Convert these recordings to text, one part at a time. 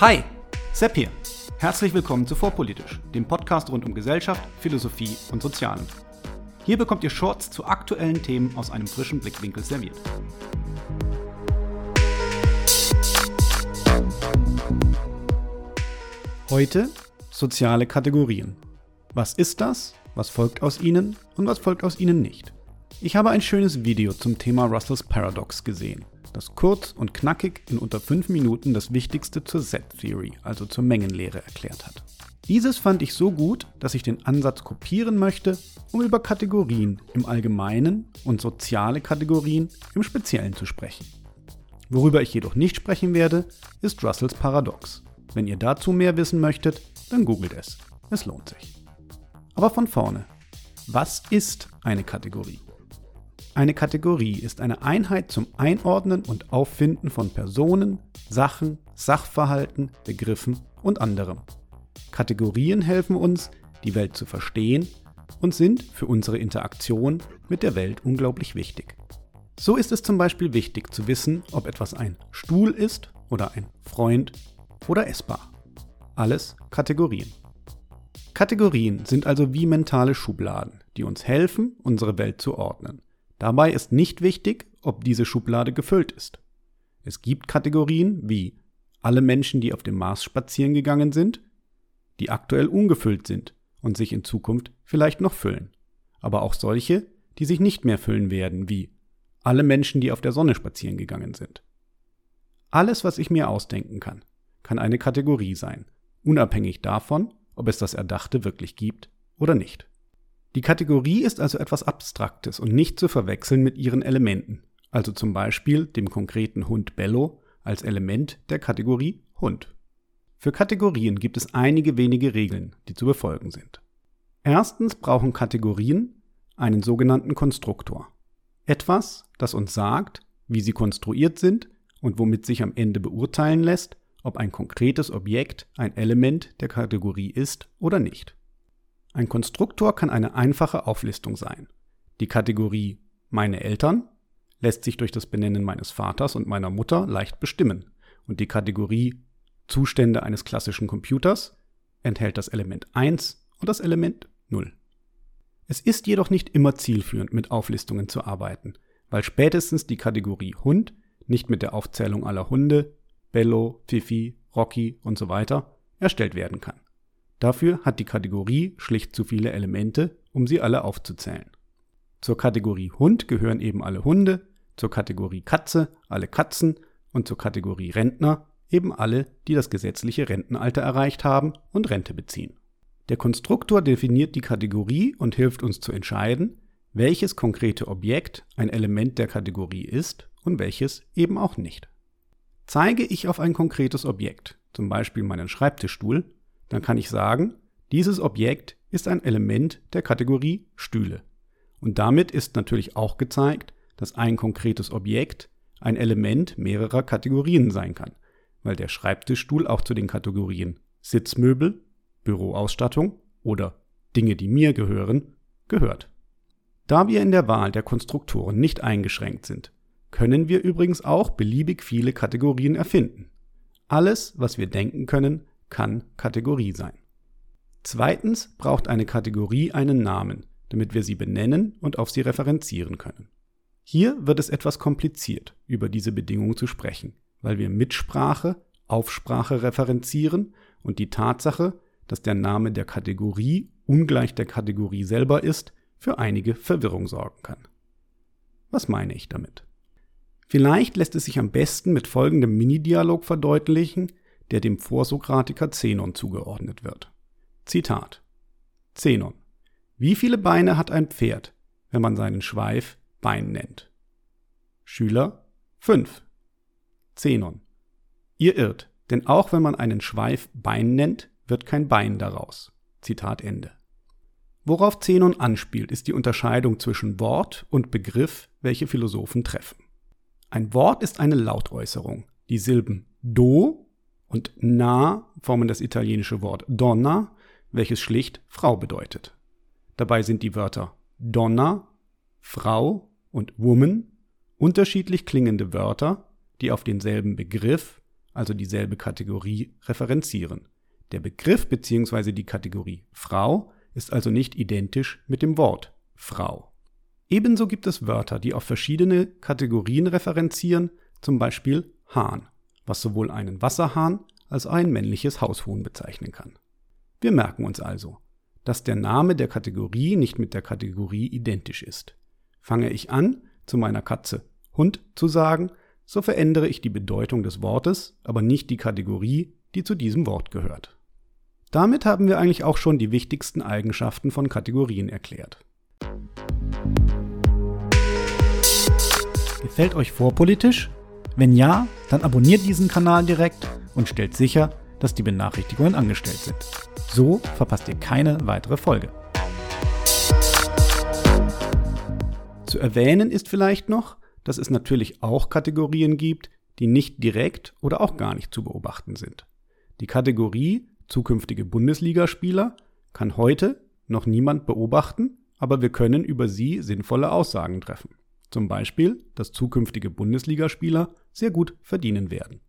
Hi, Sepp hier. Herzlich willkommen zu Vorpolitisch, dem Podcast rund um Gesellschaft, Philosophie und Sozialen. Hier bekommt ihr Shorts zu aktuellen Themen aus einem frischen Blickwinkel serviert. Heute soziale Kategorien. Was ist das? Was folgt aus ihnen und was folgt aus ihnen nicht? Ich habe ein schönes Video zum Thema Russells Paradox gesehen, das kurz und knackig in unter 5 Minuten das Wichtigste zur Set-Theory, also zur Mengenlehre, erklärt hat. Dieses fand ich so gut, dass ich den Ansatz kopieren möchte, um über Kategorien im Allgemeinen und soziale Kategorien im Speziellen zu sprechen. Worüber ich jedoch nicht sprechen werde, ist Russells Paradox. Wenn ihr dazu mehr wissen möchtet, dann googelt es. Es lohnt sich. Aber von vorne. Was ist eine Kategorie? Eine Kategorie ist eine Einheit zum Einordnen und Auffinden von Personen, Sachen, Sachverhalten, Begriffen und anderem. Kategorien helfen uns, die Welt zu verstehen und sind für unsere Interaktion mit der Welt unglaublich wichtig. So ist es zum Beispiel wichtig zu wissen, ob etwas ein Stuhl ist oder ein Freund oder essbar. Alles Kategorien. Kategorien sind also wie mentale Schubladen, die uns helfen, unsere Welt zu ordnen. Dabei ist nicht wichtig, ob diese Schublade gefüllt ist. Es gibt Kategorien wie alle Menschen, die auf dem Mars spazieren gegangen sind, die aktuell ungefüllt sind und sich in Zukunft vielleicht noch füllen. Aber auch solche, die sich nicht mehr füllen werden, wie alle Menschen, die auf der Sonne spazieren gegangen sind. Alles, was ich mir ausdenken kann, kann eine Kategorie sein, unabhängig davon, ob es das Erdachte wirklich gibt oder nicht. Die Kategorie ist also etwas Abstraktes und nicht zu verwechseln mit ihren Elementen, also zum Beispiel dem konkreten Hund Bello als Element der Kategorie Hund. Für Kategorien gibt es einige wenige Regeln, die zu befolgen sind. Erstens brauchen Kategorien einen sogenannten Konstruktor. Etwas, das uns sagt, wie sie konstruiert sind und womit sich am Ende beurteilen lässt, ob ein konkretes Objekt ein Element der Kategorie ist oder nicht. Ein Konstruktor kann eine einfache Auflistung sein. Die Kategorie meine Eltern lässt sich durch das Benennen meines Vaters und meiner Mutter leicht bestimmen und die Kategorie Zustände eines klassischen Computers enthält das Element 1 und das Element 0. Es ist jedoch nicht immer zielführend, mit Auflistungen zu arbeiten, weil spätestens die Kategorie Hund nicht mit der Aufzählung aller Hunde, Bello, Fifi, Rocky und so weiter erstellt werden kann. Dafür hat die Kategorie schlicht zu viele Elemente, um sie alle aufzuzählen. Zur Kategorie Hund gehören eben alle Hunde, zur Kategorie Katze alle Katzen und zur Kategorie Rentner eben alle, die das gesetzliche Rentenalter erreicht haben und Rente beziehen. Der Konstruktor definiert die Kategorie und hilft uns zu entscheiden, welches konkrete Objekt ein Element der Kategorie ist und welches eben auch nicht. Zeige ich auf ein konkretes Objekt, zum Beispiel meinen Schreibtischstuhl, dann kann ich sagen, dieses Objekt ist ein Element der Kategorie Stühle. Und damit ist natürlich auch gezeigt, dass ein konkretes Objekt ein Element mehrerer Kategorien sein kann, weil der Schreibtischstuhl auch zu den Kategorien Sitzmöbel, Büroausstattung oder Dinge, die mir gehören, gehört. Da wir in der Wahl der Konstruktoren nicht eingeschränkt sind, können wir übrigens auch beliebig viele Kategorien erfinden. Alles, was wir denken können, kann Kategorie sein. Zweitens braucht eine Kategorie einen Namen, damit wir sie benennen und auf sie referenzieren können. Hier wird es etwas kompliziert, über diese Bedingung zu sprechen, weil wir Mitsprache, Aufsprache referenzieren und die Tatsache, dass der Name der Kategorie ungleich der Kategorie selber ist, für einige Verwirrung sorgen kann. Was meine ich damit? Vielleicht lässt es sich am besten mit folgendem Mini-Dialog verdeutlichen, der dem Vorsokratiker Zenon zugeordnet wird. Zitat Zenon Wie viele Beine hat ein Pferd, wenn man seinen Schweif Bein nennt? Schüler 5 Zenon Ihr irrt, denn auch wenn man einen Schweif Bein nennt, wird kein Bein daraus. Zitat Ende. Worauf Zenon anspielt, ist die Unterscheidung zwischen Wort und Begriff, welche Philosophen treffen. Ein Wort ist eine Lautäußerung. Die Silben do und na formen das italienische Wort donna, welches schlicht Frau bedeutet. Dabei sind die Wörter donna, Frau und woman unterschiedlich klingende Wörter, die auf denselben Begriff, also dieselbe Kategorie, referenzieren. Der Begriff bzw. die Kategorie Frau ist also nicht identisch mit dem Wort Frau. Ebenso gibt es Wörter, die auf verschiedene Kategorien referenzieren, zum Beispiel Hahn, was sowohl einen Wasserhahn als auch ein männliches Haushuhn bezeichnen kann. Wir merken uns also, dass der Name der Kategorie nicht mit der Kategorie identisch ist. Fange ich an, zu meiner Katze Hund zu sagen, so verändere ich die Bedeutung des Wortes, aber nicht die Kategorie, die zu diesem Wort gehört. Damit haben wir eigentlich auch schon die wichtigsten Eigenschaften von Kategorien erklärt. Gefällt euch vorpolitisch? Wenn ja, dann abonniert diesen Kanal direkt und stellt sicher, dass die Benachrichtigungen angestellt sind. So verpasst ihr keine weitere Folge. Zu erwähnen ist vielleicht noch, dass es natürlich auch Kategorien gibt, die nicht direkt oder auch gar nicht zu beobachten sind. Die Kategorie zukünftige Bundesligaspieler kann heute noch niemand beobachten, aber wir können über sie sinnvolle Aussagen treffen. Zum Beispiel, dass zukünftige Bundesligaspieler sehr gut verdienen werden.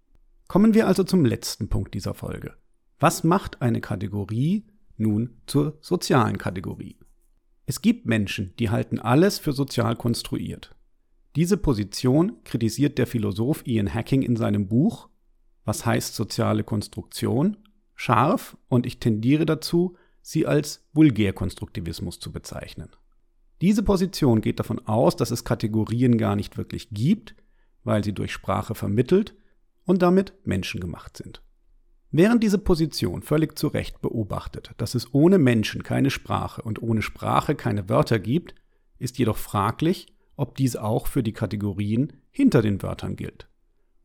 Kommen wir also zum letzten Punkt dieser Folge. Was macht eine Kategorie nun zur sozialen Kategorie? Es gibt Menschen, die halten alles für sozial konstruiert. Diese Position kritisiert der Philosoph Ian Hacking in seinem Buch Was heißt soziale Konstruktion? scharf und ich tendiere dazu, sie als Vulgärkonstruktivismus zu bezeichnen. Diese Position geht davon aus, dass es Kategorien gar nicht wirklich gibt, weil sie durch Sprache vermittelt und damit menschengemacht sind. Während diese Position völlig zu Recht beobachtet, dass es ohne Menschen keine Sprache und ohne Sprache keine Wörter gibt, ist jedoch fraglich, ob dies auch für die Kategorien hinter den Wörtern gilt.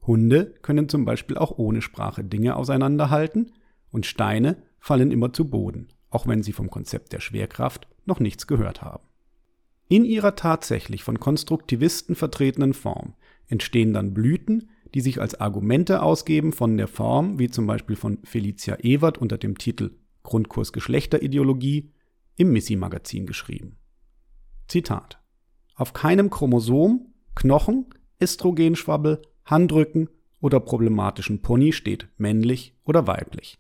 Hunde können zum Beispiel auch ohne Sprache Dinge auseinanderhalten und Steine fallen immer zu Boden, auch wenn sie vom Konzept der Schwerkraft noch nichts gehört haben. In ihrer tatsächlich von Konstruktivisten vertretenen Form entstehen dann Blüten, die sich als Argumente ausgeben von der Form, wie zum Beispiel von Felicia Ewert unter dem Titel Grundkurs Geschlechterideologie im Missy-Magazin geschrieben. Zitat Auf keinem Chromosom, Knochen, Östrogenschwabbel, Handrücken oder problematischen Pony steht männlich oder weiblich.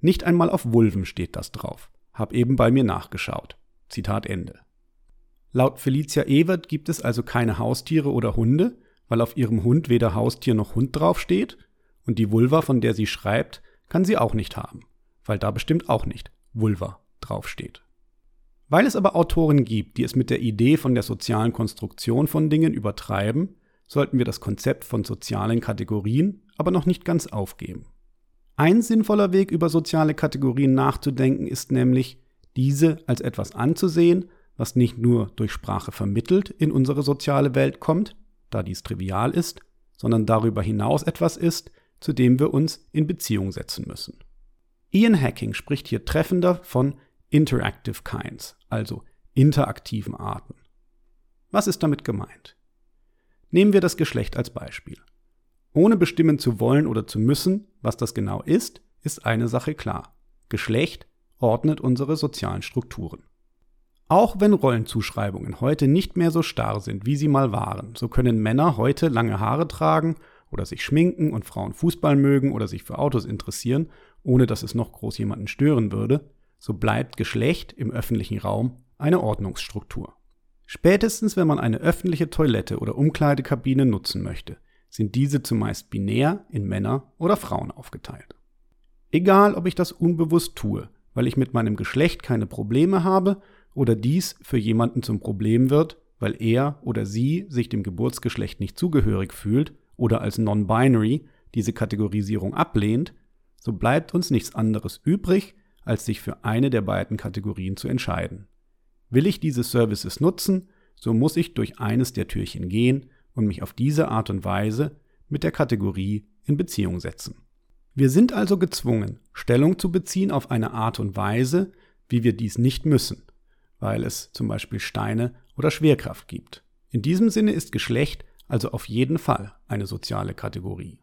Nicht einmal auf Vulven steht das drauf. Hab eben bei mir nachgeschaut. Zitat Ende. Laut Felicia Ewert gibt es also keine Haustiere oder Hunde, weil auf ihrem Hund weder Haustier noch Hund draufsteht, und die Vulva, von der sie schreibt, kann sie auch nicht haben, weil da bestimmt auch nicht Vulva draufsteht. Weil es aber Autoren gibt, die es mit der Idee von der sozialen Konstruktion von Dingen übertreiben, sollten wir das Konzept von sozialen Kategorien aber noch nicht ganz aufgeben. Ein sinnvoller Weg, über soziale Kategorien nachzudenken, ist nämlich, diese als etwas anzusehen, was nicht nur durch Sprache vermittelt in unsere soziale Welt kommt, da dies trivial ist, sondern darüber hinaus etwas ist, zu dem wir uns in Beziehung setzen müssen. Ian Hacking spricht hier treffender von Interactive Kinds, also interaktiven Arten. Was ist damit gemeint? Nehmen wir das Geschlecht als Beispiel. Ohne bestimmen zu wollen oder zu müssen, was das genau ist, ist eine Sache klar. Geschlecht ordnet unsere sozialen Strukturen. Auch wenn Rollenzuschreibungen heute nicht mehr so starr sind, wie sie mal waren, so können Männer heute lange Haare tragen oder sich schminken und Frauen Fußball mögen oder sich für Autos interessieren, ohne dass es noch groß jemanden stören würde, so bleibt Geschlecht im öffentlichen Raum eine Ordnungsstruktur. Spätestens wenn man eine öffentliche Toilette oder Umkleidekabine nutzen möchte, sind diese zumeist binär in Männer oder Frauen aufgeteilt. Egal, ob ich das unbewusst tue, weil ich mit meinem Geschlecht keine Probleme habe oder dies für jemanden zum Problem wird, weil er oder sie sich dem Geburtsgeschlecht nicht zugehörig fühlt oder als non-binary diese Kategorisierung ablehnt, so bleibt uns nichts anderes übrig, als sich für eine der beiden Kategorien zu entscheiden. Will ich diese Services nutzen, so muss ich durch eines der Türchen gehen und mich auf diese Art und Weise mit der Kategorie in Beziehung setzen. Wir sind also gezwungen, Stellung zu beziehen auf eine Art und Weise, wie wir dies nicht müssen weil es zum Beispiel Steine oder Schwerkraft gibt. In diesem Sinne ist Geschlecht also auf jeden Fall eine soziale Kategorie.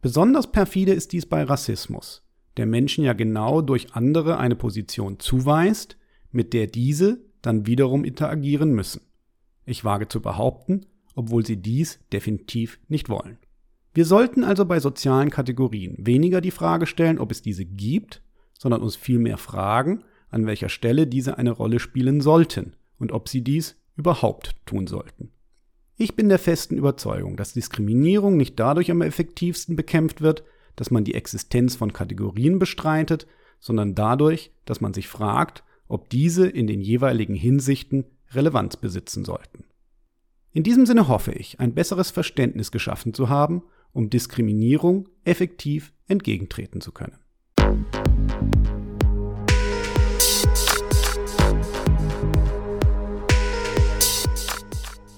Besonders perfide ist dies bei Rassismus, der Menschen ja genau durch andere eine Position zuweist, mit der diese dann wiederum interagieren müssen. Ich wage zu behaupten, obwohl sie dies definitiv nicht wollen. Wir sollten also bei sozialen Kategorien weniger die Frage stellen, ob es diese gibt, sondern uns vielmehr fragen, an welcher Stelle diese eine Rolle spielen sollten und ob sie dies überhaupt tun sollten. Ich bin der festen Überzeugung, dass Diskriminierung nicht dadurch am effektivsten bekämpft wird, dass man die Existenz von Kategorien bestreitet, sondern dadurch, dass man sich fragt, ob diese in den jeweiligen Hinsichten Relevanz besitzen sollten. In diesem Sinne hoffe ich, ein besseres Verständnis geschaffen zu haben, um Diskriminierung effektiv entgegentreten zu können.